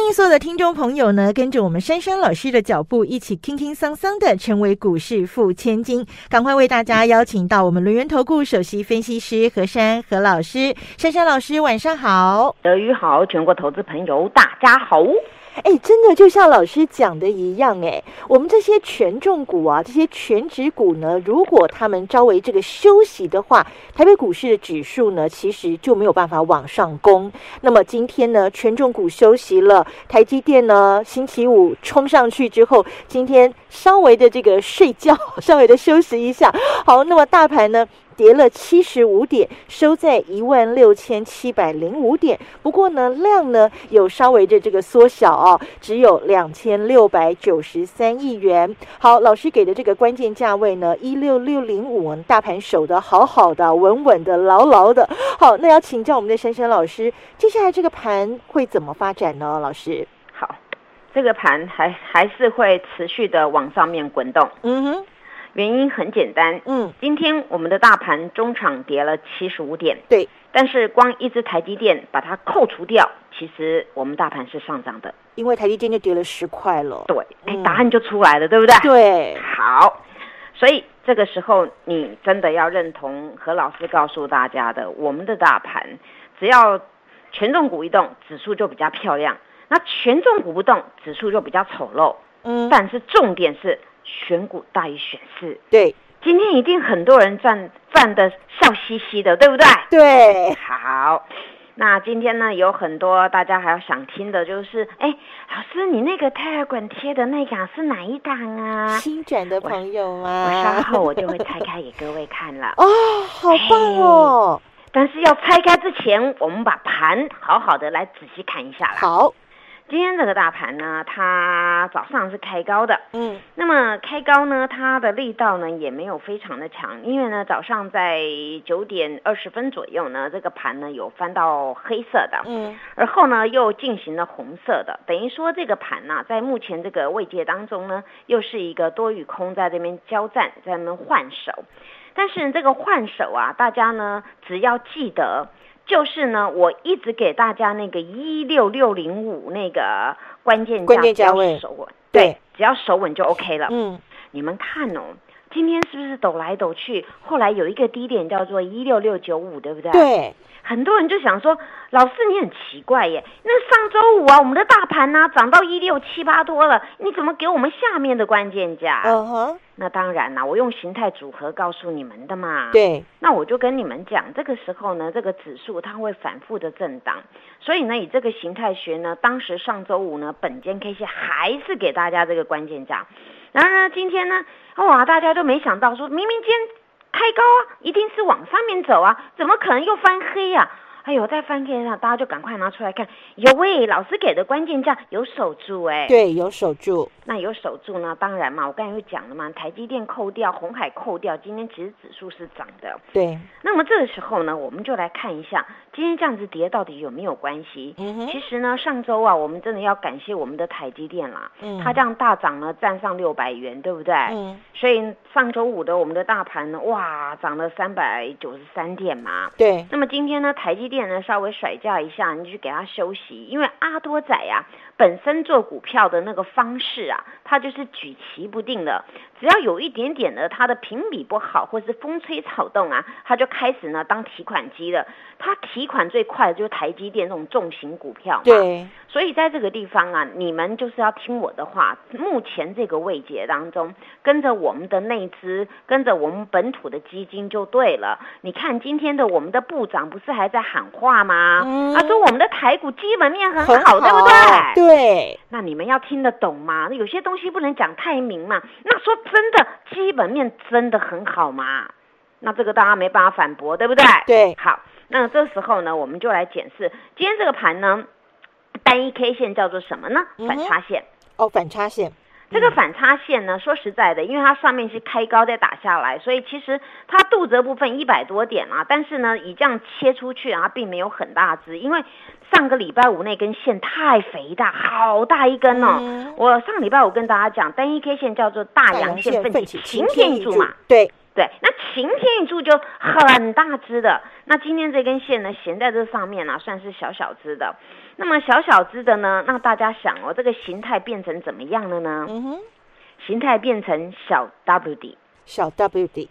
欢迎所有的听众朋友呢，跟着我们珊珊老师的脚步，一起轻轻桑桑的成为股市富千金。赶快为大家邀请到我们轮源投顾首席分析师何珊何老师，珊珊老师晚上好，德语好，全国投资朋友大家好。哎，真的就像老师讲的一样，哎，我们这些权重股啊，这些全指股呢，如果他们稍微这个休息的话，台北股市的指数呢，其实就没有办法往上攻。那么今天呢，权重股休息了，台积电呢，星期五冲上去之后，今天稍微的这个睡觉，稍微的休息一下。好，那么大盘呢？跌了七十五点，收在一万六千七百零五点。不过呢，量呢有稍微的这个缩小哦，只有两千六百九十三亿元。好，老师给的这个关键价位呢，一六六零五，大盘守的好好的，稳稳的，牢牢的。好，那要请教我们的珊珊老师，接下来这个盘会怎么发展呢？老师，好，这个盘还还是会持续的往上面滚动。嗯哼。原因很简单，嗯，今天我们的大盘中场跌了七十五点，对，但是光一只台积电把它扣除掉，其实我们大盘是上涨的，因为台积电就跌了十块了，对，哎，答案就出来了，对不对？对，好，所以这个时候你真的要认同何老师告诉大家的，我们的大盘只要权重股一动，指数就比较漂亮；那权重股不动，指数就比较丑陋。嗯，但是重点是。选股大于选市，对，今天一定很多人站站的笑嘻嘻的，对不对？对，好，那今天呢有很多大家还要想听的，就是，哎，老师，你那个泰尔管贴的那档是哪一档啊？新转的朋友啊，我稍后我就会拆开给各位看了。哦，好棒哦！但是要拆开之前，我们把盘好好的来仔细看一下啦。好。今天这个大盘呢，它早上是开高的，嗯，那么开高呢，它的力道呢也没有非常的强，因为呢早上在九点二十分左右呢，这个盘呢有翻到黑色的，嗯，而后呢又进行了红色的，等于说这个盘呢在目前这个位阶当中呢，又是一个多与空在这边交战，在那边换手，但是这个换手啊，大家呢只要记得。就是呢，我一直给大家那个一六六零五那个关键关键价位。手稳，对，只要手稳就 OK 了。嗯，你们看哦，今天是不是抖来抖去？后来有一个低点叫做一六六九五，对不对？对。很多人就想说，老师你很奇怪耶，那上周五啊，我们的大盘呢涨到一六七八多了，你怎么给我们下面的关键价？嗯哼，那当然啦，我用形态组合告诉你们的嘛。对，那我就跟你们讲，这个时候呢，这个指数它会反复的震荡，所以呢，以这个形态学呢，当时上周五呢，本间 K 线还是给大家这个关键价，然后呢，今天呢，哇，大家都没想到说，明明今天。开高啊，一定是往上面走啊，怎么可能又翻黑呀？哎呦，在翻黑上，大家就赶快拿出来看。有喂，老师给的关键价有守住哎，对，有守住。那有守住呢？当然嘛，我刚才又讲了嘛，台积电扣掉，红海扣掉，今天其实指数是涨的。对。那么这个时候呢，我们就来看一下今天这样子跌到底有没有关系？嗯。其实呢，上周啊，我们真的要感谢我们的台积电啦，嗯。它这样大涨呢，站上六百元，对不对？嗯。所以上周五的我们的大盘呢，哇，涨了三百九十三点嘛。对。那么今天呢，台积电呢稍微甩价一下，你去给它休息，因为阿多仔呀。本身做股票的那个方式啊，它就是举棋不定的。只要有一点点的它的评比不好，或是风吹草动啊，它就开始呢当提款机了。它提款最快的就是台积电这种重型股票。对。所以在这个地方啊，你们就是要听我的话。目前这个位阶当中，跟着我们的内资，跟着我们本土的基金就对了。你看今天的我们的部长不是还在喊话吗？嗯。他说我们的台股基本面很好，对不对？对。那你们要听得懂吗？有些东西不能讲太明嘛。那说真的，基本面真的很好嘛？那这个大家没办法反驳，对不对？对。好，那这时候呢，我们就来检视今天这个盘呢。单一 K 线叫做什么呢？反差线哦，反差线。这个反差线呢，说实在的，因为它上面是开高再打下来，所以其实它肚子部分一百多点啊，但是呢，以这样切出去啊，并没有很大只，因为上个礼拜五那根线太肥大，好大一根哦。我上礼拜五跟大家讲，单一 K 线叫做大阳线奋起晴天一柱嘛，对对，那晴天一柱就很大只的，那今天这根线呢，悬在这上面啊，算是小小只的。那么小小只的呢？那大家想哦，这个形态变成怎么样了呢？嗯哼，形态变成小 W 底，小 W 底。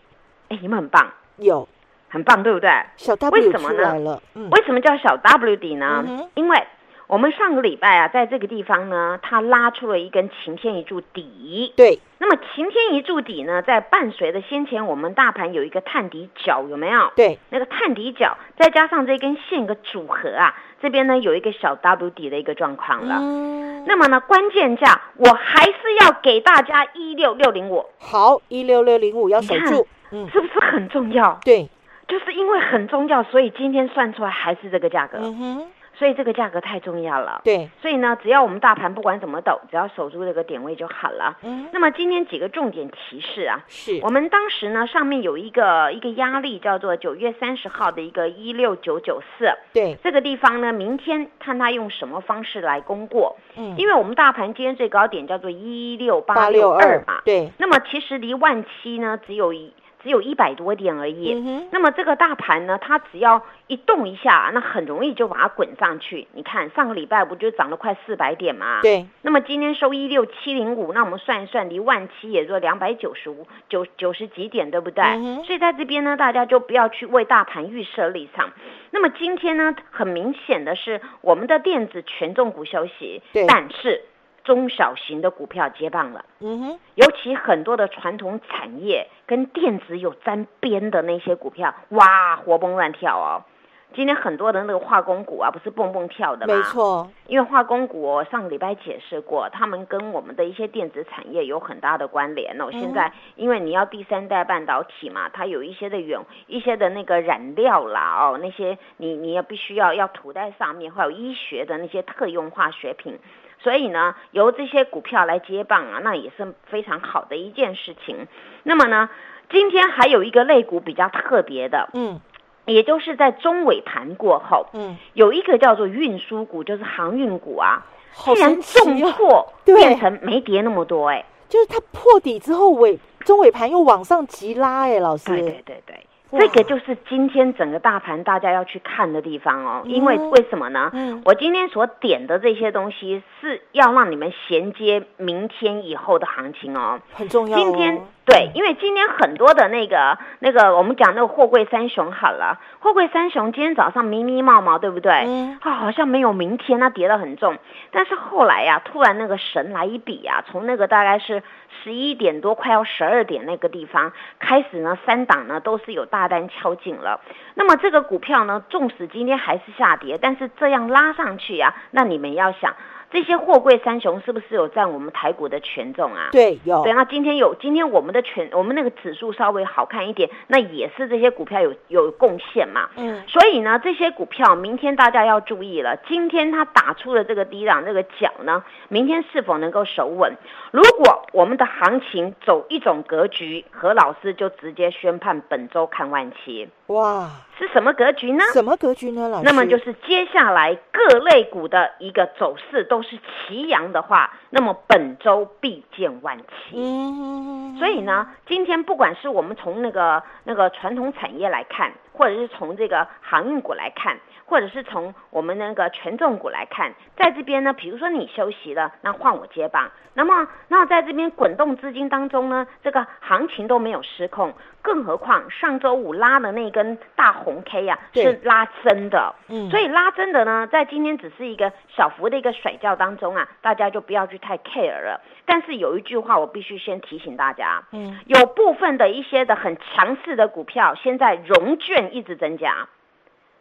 哎，你们很棒，有很棒，对不对？小 W 出来了。为什么叫小 W 底呢？因为。我们上个礼拜啊，在这个地方呢，它拉出了一根晴天一柱底。对，那么晴天一柱底呢，在伴随着先前我们大盘有一个探底角，有没有？对，那个探底角，再加上这根线个组合啊，这边呢有一个小 W 底的一个状况了。嗯。那么呢，关键价我还是要给大家一六六零五。好，一六六零五要守住，嗯，是不是很重要？对，就是因为很重要，所以今天算出来还是这个价格。嗯哼。所以这个价格太重要了，对。所以呢，只要我们大盘不管怎么抖，只要守住这个点位就好了。嗯。那么今天几个重点提示啊，是我们当时呢上面有一个一个压力叫做九月三十号的一个一六九九四，对。这个地方呢，明天看它用什么方式来攻过。嗯。因为我们大盘今天最高点叫做一六八六二嘛，对。那么其实离万七呢只有一。只有一百多点而已，那么这个大盘呢，它只要一动一下，那很容易就把它滚上去。你看上个礼拜不就涨了快四百点嘛？对。那么今天收一六七零五，那我们算一算，离万七也就两百九十五九九十几点，对不对？所以在这边呢，大家就不要去为大盘预设立场。那么今天呢，很明显的是我们的电子权重股休息，但是。中小型的股票接棒了，嗯哼，尤其很多的传统产业跟电子有沾边的那些股票，哇，活蹦乱跳哦。今天很多的那个化工股啊，不是蹦蹦跳的吗？没错，因为化工股上个礼拜解释过，他们跟我们的一些电子产业有很大的关联哦。现在因为你要第三代半导体嘛，它有一些的原一些的那个染料啦哦，那些你你要必须要要涂在上面，还有医学的那些特用化学品。所以呢，由这些股票来接棒啊，那也是非常好的一件事情。那么呢，今天还有一个类股比较特别的，嗯，也就是在中尾盘过后，嗯，有一个叫做运输股，就是航运股啊，竟然重挫，变成没跌那么多，哎，就是它破底之后尾中尾盘又往上急拉，哎，老师，对对对对。这个就是今天整个大盘大家要去看的地方哦，因为为什么呢？嗯，我今天所点的这些东西是要让你们衔接明天以后的行情哦，很重要。今天。对，因为今天很多的那个那个，我们讲那个货柜三雄好了，货柜三雄今天早上迷迷冒冒，对不对？嗯。啊，好像没有明天，它跌得很重。但是后来呀，突然那个神来一笔啊，从那个大概是十一点多，快要十二点那个地方开始呢，三档呢都是有大单敲进了。那么这个股票呢，纵使今天还是下跌，但是这样拉上去呀，那你们要想。这些货柜三雄是不是有占我们台股的权重啊？对，有。对，那今天有，今天我们的权，我们那个指数稍微好看一点，那也是这些股票有有贡献嘛。嗯。所以呢，这些股票明天大家要注意了。今天它打出了这个低档这个角呢，明天是否能够守稳？如果我们的行情走一种格局，何老师就直接宣判本周看万期。哇，是什么格局呢？什么格局呢，老师？那么就是接下来各类股的一个走势都是齐阳的话，那么本周必见万期。嗯，所以呢，今天不管是我们从那个那个传统产业来看，或者是从这个航运股来看。或者是从我们那个权重股来看，在这边呢，比如说你休息了，那换我接棒。那么，那在这边滚动资金当中呢，这个行情都没有失控，更何况上周五拉的那根大红 K 呀，是拉真的。嗯，所以拉真的呢，在今天只是一个小幅的一个甩掉当中啊，大家就不要去太 care 了。但是有一句话我必须先提醒大家，嗯，有部分的一些的很强势的股票，现在融券一直增加。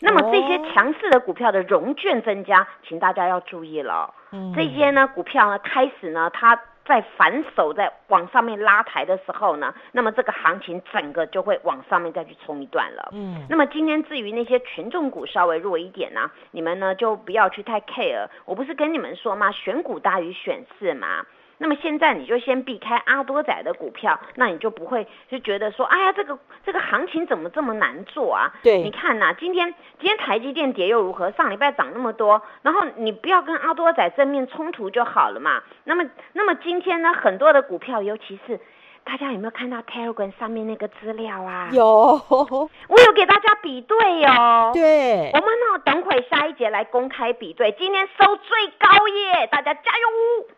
那么这些强势的股票的融券增加，请大家要注意了。嗯，这些呢股票呢开始呢，它在反手在往上面拉抬的时候呢，那么这个行情整个就会往上面再去冲一段了。嗯，那么今天至于那些权重股稍微弱一点呢，你们呢就不要去太 care。我不是跟你们说吗？选股大于选市嘛。那么现在你就先避开阿多仔的股票，那你就不会就觉得说，哎呀，这个这个行情怎么这么难做啊？对你看呐、今天今天台积电跌又如何？上礼拜涨那么多，然后你不要跟阿多仔正面冲突就好了嘛。那么那么今天呢，很多的股票，尤其是大家有没有看到 Telegram 上面那个资料啊？有，我有给大家比对哦。对我，们呢，等会下一节来公开比对，今天收最高耶，大家加油！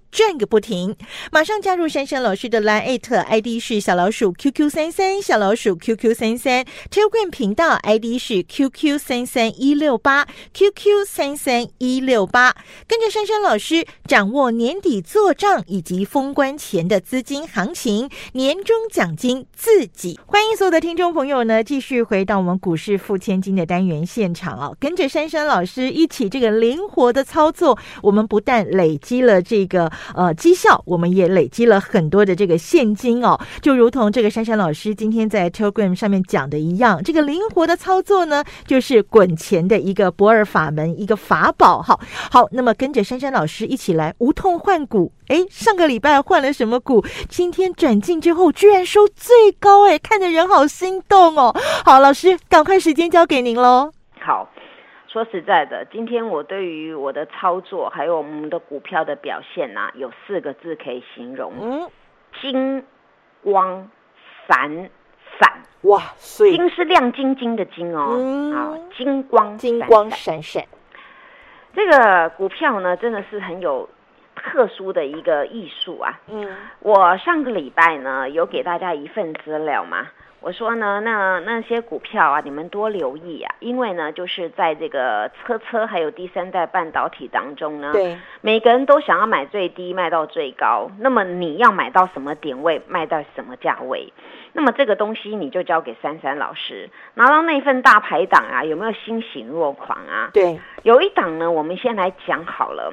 转个不停！马上加入珊珊老师的 Line ID 是小老鼠 QQ 三三，小老鼠 QQ 三三，Telegram 频道 ID 是 QQ 三三一六八，QQ 三三一六八。跟着珊珊老师掌握年底做账以及封关前的资金行情，年终奖金自己。欢迎所有的听众朋友呢，继续回到我们股市付千金的单元现场哦，跟着珊珊老师一起这个灵活的操作，我们不但累积了这个。呃绩效，我们也累积了很多的这个现金哦，就如同这个珊珊老师今天在 Telegram 上面讲的一样，这个灵活的操作呢，就是滚钱的一个不二法门，一个法宝。好，好，那么跟着珊珊老师一起来无痛换股。诶，上个礼拜换了什么股？今天转进之后居然收最高，诶，看得人好心动哦。好，老师，赶快时间交给您喽。好，说实在的，今天我对于我的操作还有我们的股票的表现呐、有四个字可以形容：嗯，金光闪闪。哇，所以金是亮晶晶的金哦，嗯啊，金光金光闪闪，这个股票呢，真的是很有特殊的一个艺术啊。嗯我上个礼拜呢，有给大家一份资料嘛。我说呢，那那些股票啊，你们多留意啊，因为呢，就是在这个车车还有第三代半导体当中呢，对，每个人都想要买最低，卖到最高。那么你要买到什么点位，卖到什么价位？那么这个东西你就交给珊珊老师，拿到那份大排档啊，有没有欣喜若狂啊？对，有一档呢，我们先来讲好了。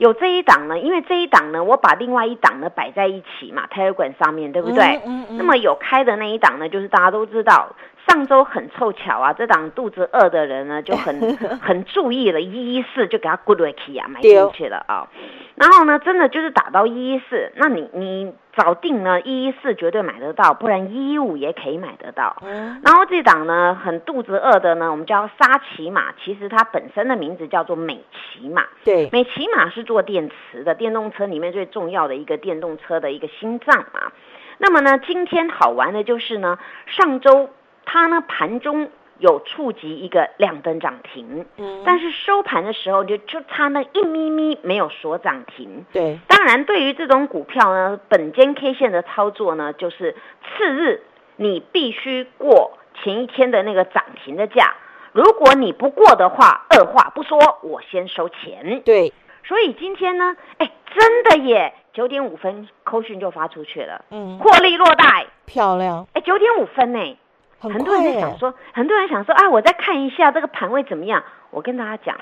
有这一档呢，因为这一档呢，我把另外一档呢摆在一起嘛，Telegram 上面对不对？嗯嗯嗯那么有开的那一档呢，就是大家都知道，上周很凑巧啊，这档肚子饿的人呢就很 很注意了，一一四就给他 good k 啊，买进去了啊。然后呢，真的就是打到一一四，那你你早定呢，一一四绝对买得到，不然一一五也可以买得到。嗯然后这档呢，很肚子饿的呢，我们叫沙琪玛，其实它本身的名字叫做美骑马。对，美骑马是做电池的，电动车里面最重要的一个电动车的一个心脏啊。那么呢，今天好玩的就是呢，上周它呢盘中有触及一个亮灯涨停，嗯但是收盘的时候就就差那一咪咪没有锁涨停。对，当然，对于这种股票呢，本间 K 线的操作呢，就是次日你必须过前一天的那个涨停的价。如果你不过的话，二话不说，我先收钱。对，所以今天呢，哎，真的耶，九点五分扣讯就发出去了，嗯，获利落袋。漂亮，哎，九点五分呢，很很多人在想说，很多人想说啊，我再看一下这个盘位怎么样。我跟大家讲，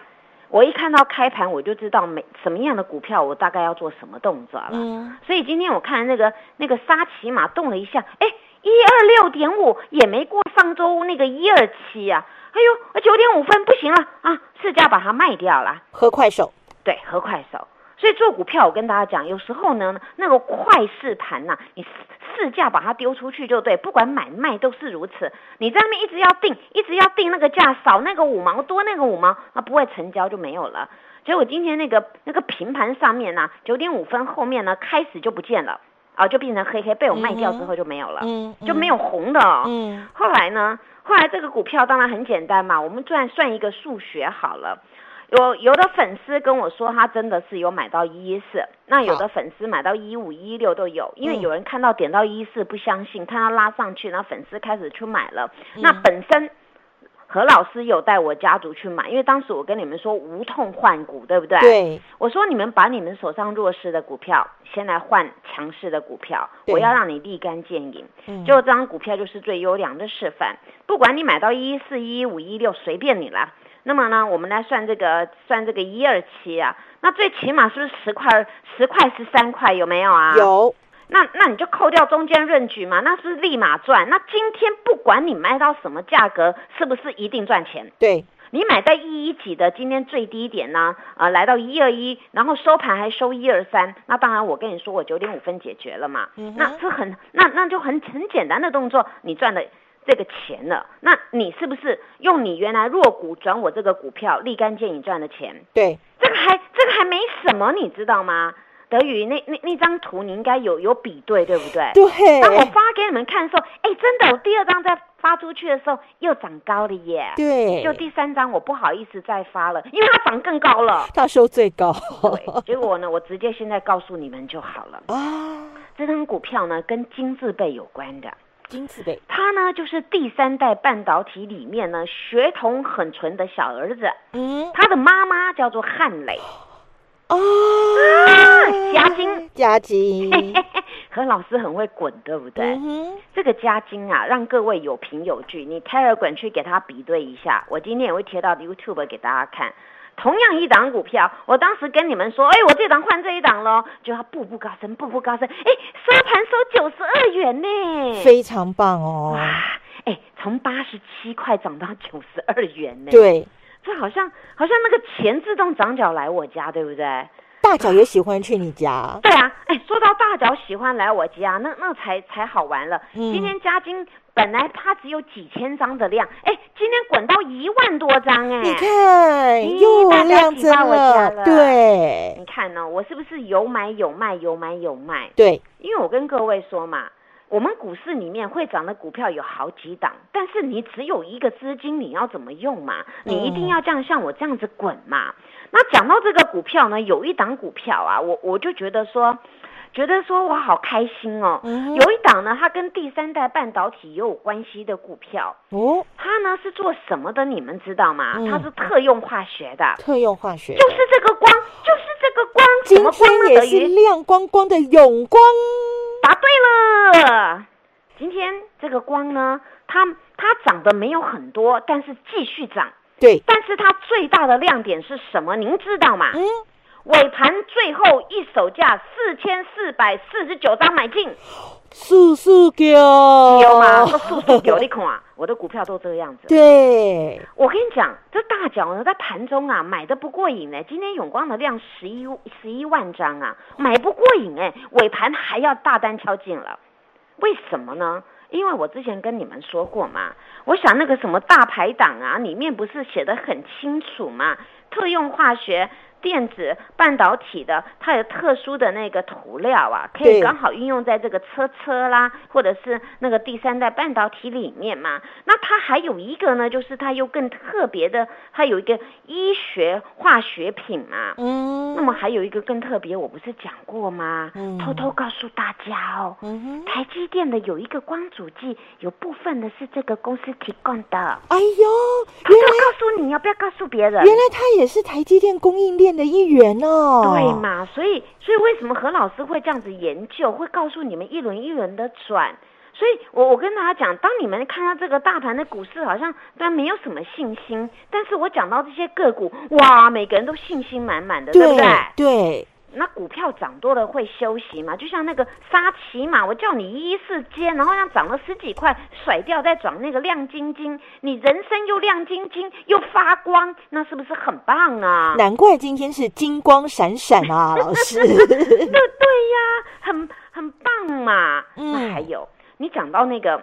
我一看到开盘我就知道每什么样的股票我大概要做什么动作了。嗯，所以今天我看那个那个沙琪玛动了一下，哎，一二六点五也没过上周那个一二七啊，哎呦，九点五分不行了啊，市价把它卖掉了。喝快手，对，和快手。所以做股票，我跟大家讲，有时候呢，那个快市盘呐、你市市价把它丢出去就对，不管买卖都是如此。你在那边一直要定，一直要定那个价，少那个五毛，多那个五毛，那不会成交就没有了。结果今天那个那个平盘上面呢、九点五分后面呢，开始就不见了，啊，就变成黑黑，被我卖掉之后就没有了，嗯，就没有红的、哦。嗯，后来呢？后来这个股票当然很简单嘛，我们算算一个数学好了。有有的粉丝跟我说，他真的是有买到一一四，那有的粉丝买到一五一六都有，因为嗯有人看到点到一四不相信，看到拉上去，然后粉丝开始去买了。嗯那本身何老师有带我家族去买，因为当时我跟你们说无痛换股，对不对？。对，我说你们把你们手上弱势的股票先来换强势的股票，我要让你立竿见影。嗯就这张股票就是最优良的示范，不管你买到一四一五一六随便你啦。那么呢，我们来算这个算这个一二七啊，那最起码是不是十块十块十三块有没有啊？。有，那那你就扣掉中间润局嘛，那是不是立马赚？那今天不管你卖到什么价格，是不是一定赚钱？对，你买在一一几的，今天最低点呢，呃，来到一二一，然后收盘还收一二三，那当然我跟你说，我九点五分解决了嘛，嗯哼那这很那那就很很简单的动作，你赚了这个钱了，那你是不是用你原来弱股转我这个股票，立竿见影赚的钱？对，这个还这个还没什么，你知道吗？德宇那那那张图你应该有有比对，对不对？对，当我发给你们看的时候，哎，真的，我第二张在发出去的时候又涨高了耶。对，就第三张我不好意思再发了，因为它涨更高了。它收最高，对，结果呢，我直接现在告诉你们就好了。啊，这张股票呢，跟金字辈有关的，金他呢就是第三代半导体里面呢血统很纯的小儿子，嗯他的妈妈叫做汉磊。啊，夹金，嘉金，何老师很会滚，对不对？这个加金啊，让各位有凭有据。你 Telegram 去给他比对一下，我今天也会贴到 YouTube 给大家看。同样一档股票，我当时跟你们说，哎，我这档换这一档喽，就要步步高升，步步高升，哎，收盘收九十二元呢，非常棒哦，哇，哎，从八十七块涨到九十二元呢，，对，这好像好像那个钱自动长脚来我家，对不对？大脚也喜欢去你家，对啊，哎，说到大脚喜欢来我家，那那才才好玩了。嗯。今天嘉金本来它只有几千张的量，哎，今天滚到一万多张，哎，你看又大家量增了对你看呢、我是不是有买有卖，有买有卖？对，因为我跟各位说嘛，我们股市里面会涨的股票有好几档，但是你只有一个资金，你要怎么用嘛？你一定要这样像我这样子滚嘛。那讲到这个股票呢，有一档股票啊，我我就觉得说。觉得说我好开心哦，嗯有一档呢，它跟第三代半导体也有关系的股票，哦，它呢是做什么的？你们知道吗？嗯它是特用化学的，特用化学，就是这个光，就是这个光，什今？天也是亮光光的永光，答对了。今天这个光呢，它它涨的没有很多，但是继续涨。对，但是它最大的亮点是什么？您知道吗？嗯，尾盘最后一手价四千四百四十九张买进，速速给有吗？这速速给我你看啊！我的股票都这个样子。对，我跟你讲，这大脚呢在盘中啊买的不过瘾呢。今天永光的量十一十一万张啊，买不过瘾哎，尾盘还要大单敲进了，为什么呢？因为我之前跟你们说过嘛，我想那个什么大排档啊，里面不是写的很清楚嘛，特用化学。电子半导体的，它有特殊的那个涂料啊，可以刚好运用在这个车车啦，或者是那个第三代半导体里面嘛。那它还有一个呢，就是它又更特别的，它有一个医学化学品嘛。嗯，那么还有一个更特别，我不是讲过吗？嗯偷偷告诉大家哦，嗯哼，台积电的有一个光阻剂，有部分的是这个公司提供的。哎呦，偷偷告诉你，要不要告诉别人？原来它也是台积电供应链的一员哦，对？嘛？所以，所以为什么何老师会这样子研究，会告诉你们一轮一轮的转？所以我我跟大家讲，当你们看到这个大盘的股市好像虽然没有什么信心，但是我讲到这些个股，哇，每个人都信心满满的，对不对？对，那股票涨多了会休息嘛？就像那个沙琪玛，我叫你一四接，然后让涨了十几块，甩掉再涨那个亮晶晶，你人生又亮晶晶又发光，那是不是很棒啊？难怪今天是金光闪闪啊，老师。对 对呀，很很棒嘛。嗯那还有，你讲到那个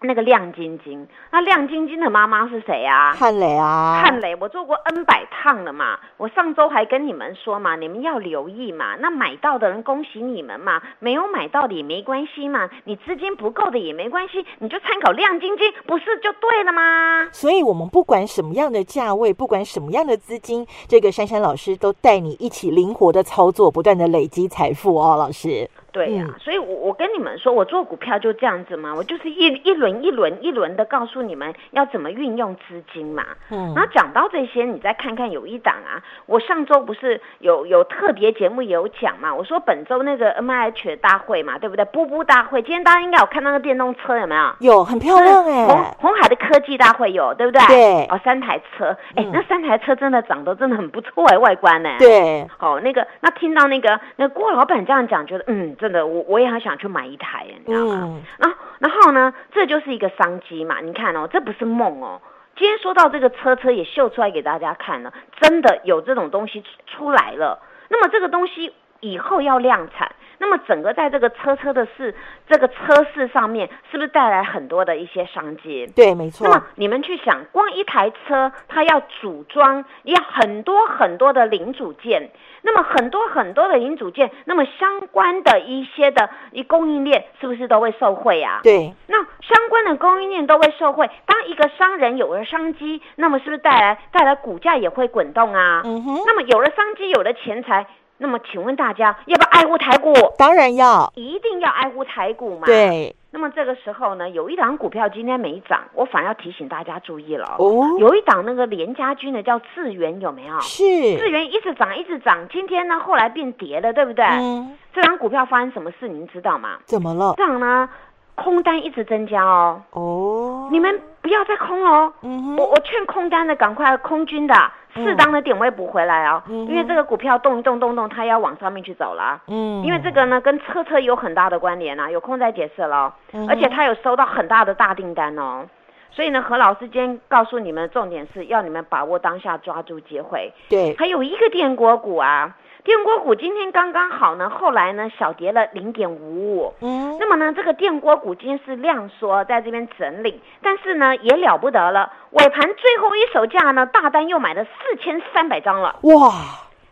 那个亮晶晶，那亮晶晶的妈妈是谁啊？汉磊啊，汉磊，我做过 N 百趟了嘛，我上周还跟你们说嘛，你们要留意嘛。那买到的人恭喜你们嘛，没有买到的也没关系嘛，你资金不够的也没关系，你就参考亮晶晶，不是就对了吗？所以我们不管什么样的价位，不管什么样的资金，这个珊珊老师都带你一起灵活的操作，不断的累积财富哦，老师。对呀、嗯所以我我跟你们说，我做股票就这样子嘛，我就是一一轮一轮一轮的告诉你们要怎么运用资金嘛。嗯然后讲到这些，你再看看有一档啊，我上周不是有有特别节目也有讲嘛，我说本周那个 M I H 大会嘛，对不对？布布大会，今天大家应该有看那个电动车有没有？有很漂亮哎、红红海的科技大会有，对不对？对哦，三台车，哎、嗯那三台车真的长得真的很不错哎，外观呢。。对，哦，那个，那听到那个那个郭老板这样讲，觉得嗯，真的，我我也很想去买一台，你知道吗？嗯然后，然后呢，这就是一个商机嘛。你看哦，这不是梦哦。今天说到这个车车也秀出来给大家看了，真的有这种东西出来了。那么这个东西以后要量产，那么整个在这个车车的市这个车市上面，是不是带来很多的一些商机？对，没错那，么你们去想，光一台车它要组装，要很多很多的零组件，那么很多很多的零组件，那么相关的一些的一供应链是不是都会受惠啊？对，那相关的供应链都会受惠。当一个商人有了商机，那么是不是带来带来股价也会滚动啊？嗯哼，那么有了商机，有了钱财，那么请问大家要不要爱护台股？当然要，一定要爱护台股嘛？。对，那么这个时候呢，有一档股票今天没涨，我反而要提醒大家注意了。哦，有一档那个联家军的叫智源，有没有？是智是，源一直涨，一直涨，今天呢后来变跌了，对不对？嗯，这档股票发生什么事，您知道吗？怎么了？这样呢，空单一直增加哦，哦，你们不要再空哦。嗯哼，我我劝空单的赶快空军的，嗯适当的点位补回来哦，嗯。因为这个股票动一动动动，它要往上面去走了啊。嗯，因为这个呢，跟车车有很大的关联啊，有空再解释了哦、嗯而且它有收到很大的大订单哦，所以呢，何老师今天告诉你们的重点是要你们把握当下，抓住机会。对，还有一个电锅股啊，电锅股今天刚刚好呢，后来呢小跌了零点五五。嗯，那么呢，这个电锅股今天是量缩，在这边整理，但是呢也了不得了，尾盘最后一手价呢，大单又买了四千三百张了。哇，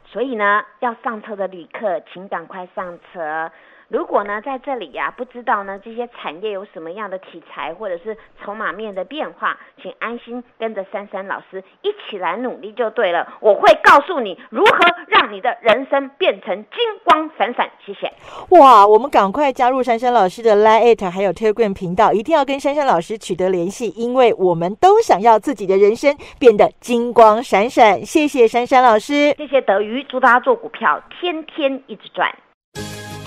所以呢，要上车的旅客，请赶快上车。如果呢，在这里呀、不知道呢这些产业有什么样的题材或者是筹码面的变化，请安心跟着珊珊老师一起来努力就对了。我会告诉你如何让你的人生变成金光闪闪。谢谢。哇，我们赶快加入珊珊老师的 Line 还有 Telegram 频道，一定要跟珊珊老师取得联系，因为我们都想要自己的人生变得金光闪闪。谢谢珊珊老师。谢谢德瑜，祝大家做股票天天一直赚。